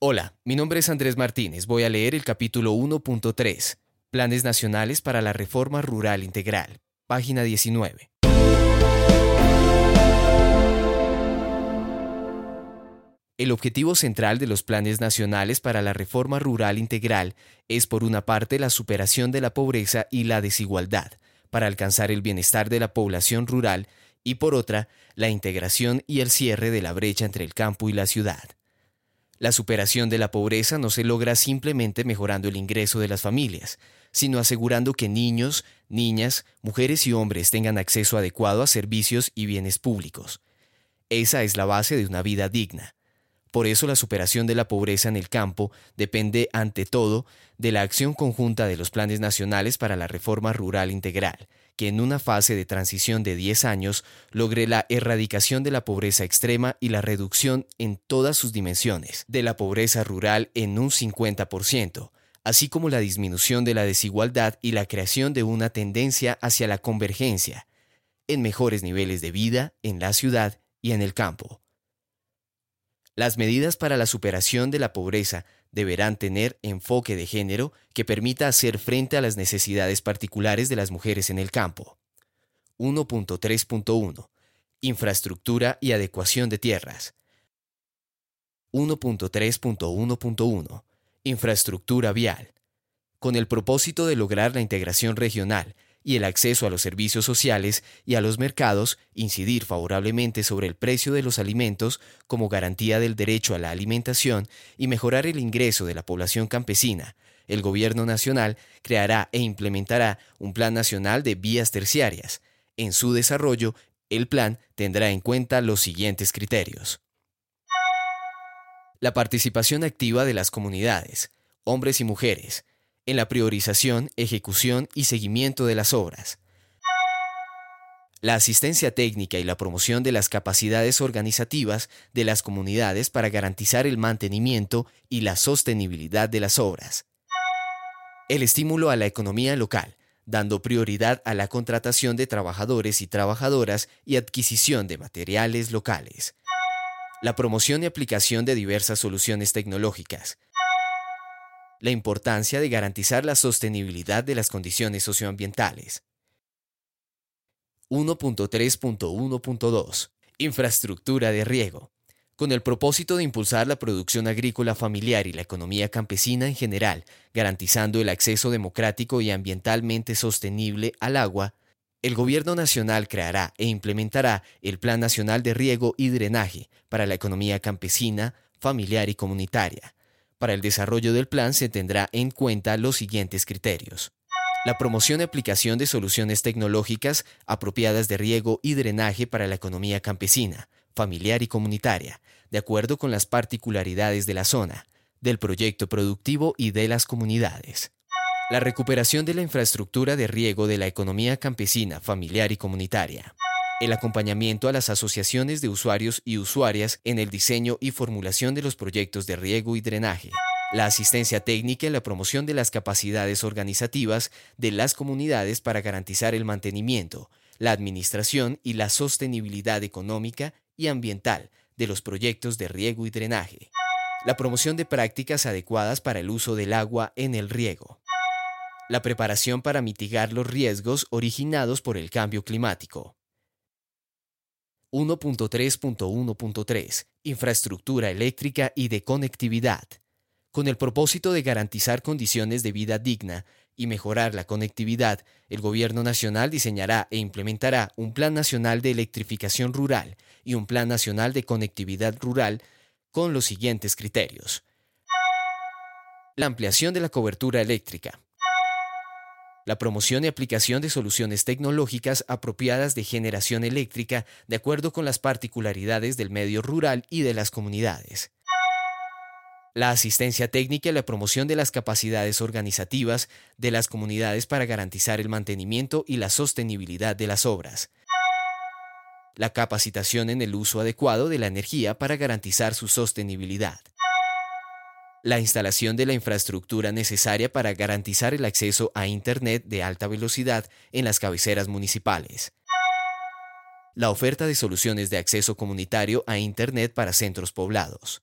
Hola, mi nombre es Andrés Martínez. Voy a leer el capítulo 1.3, Planes Nacionales para la Reforma Rural Integral, página 19. El objetivo central de los planes nacionales para la reforma rural integral es, por una parte, la superación de la pobreza y la desigualdad, para alcanzar el bienestar de la población rural, y por otra, la integración y el cierre de la brecha entre el campo y la ciudad. La superación de la pobreza no se logra simplemente mejorando el ingreso de las familias, sino asegurando que niños, niñas, mujeres y hombres tengan acceso adecuado a servicios y bienes públicos. Esa es la base de una vida digna. Por eso la superación de la pobreza en el campo depende ante todo de la acción conjunta de los planes nacionales para la reforma rural integral, que en una fase de transición de 10 años logre la erradicación de la pobreza extrema y la reducción en todas sus dimensiones de la pobreza rural en un 50%, así como la disminución de la desigualdad y la creación de una tendencia hacia la convergencia en mejores niveles de vida en la ciudad y en el campo. Las medidas para la superación de la pobreza deberán tener enfoque de género que permita hacer frente a las necesidades particulares de las mujeres en el campo. 1.3.1 Infraestructura y adecuación de tierras. 1.3.1.1 Infraestructura vial. Con el propósito de lograr la integración regional y el acceso a los servicios sociales y a los mercados, incidir favorablemente sobre el precio de los alimentos como garantía del derecho a la alimentación y mejorar el ingreso de la población campesina, el Gobierno Nacional creará e implementará un Plan Nacional de Vías Terciarias. En su desarrollo, el plan tendrá en cuenta los siguientes criterios. La participación activa de las comunidades, hombres y mujeres, en la priorización, ejecución y seguimiento de las obras. La asistencia técnica y la promoción de las capacidades organizativas de las comunidades para garantizar el mantenimiento y la sostenibilidad de las obras. El estímulo a la economía local, dando prioridad a la contratación de trabajadores y trabajadoras y adquisición de materiales locales. La promoción y aplicación de diversas soluciones tecnológicas, la importancia de garantizar la sostenibilidad de las condiciones socioambientales. 1.3.1.2 Infraestructura de riego. Con el propósito de impulsar la producción agrícola familiar y la economía campesina en general, garantizando el acceso democrático y ambientalmente sostenible al agua, el Gobierno Nacional creará e implementará el Plan Nacional de Riego y Drenaje para la economía campesina, familiar y comunitaria, para el desarrollo del plan se tendrá en cuenta los siguientes criterios. La promoción y aplicación de soluciones tecnológicas apropiadas de riego y drenaje para la economía campesina, familiar y comunitaria, de acuerdo con las particularidades de la zona, del proyecto productivo y de las comunidades. La recuperación de la infraestructura de riego de la economía campesina, familiar y comunitaria el acompañamiento a las asociaciones de usuarios y usuarias en el diseño y formulación de los proyectos de riego y drenaje, la asistencia técnica y la promoción de las capacidades organizativas de las comunidades para garantizar el mantenimiento, la administración y la sostenibilidad económica y ambiental de los proyectos de riego y drenaje, la promoción de prácticas adecuadas para el uso del agua en el riego, la preparación para mitigar los riesgos originados por el cambio climático, 1.3.1.3 Infraestructura eléctrica y de conectividad. Con el propósito de garantizar condiciones de vida digna y mejorar la conectividad, el Gobierno Nacional diseñará e implementará un Plan Nacional de Electrificación Rural y un Plan Nacional de Conectividad Rural con los siguientes criterios. La ampliación de la cobertura eléctrica la promoción y aplicación de soluciones tecnológicas apropiadas de generación eléctrica de acuerdo con las particularidades del medio rural y de las comunidades. La asistencia técnica y la promoción de las capacidades organizativas de las comunidades para garantizar el mantenimiento y la sostenibilidad de las obras. La capacitación en el uso adecuado de la energía para garantizar su sostenibilidad la instalación de la infraestructura necesaria para garantizar el acceso a Internet de alta velocidad en las cabeceras municipales, la oferta de soluciones de acceso comunitario a Internet para centros poblados,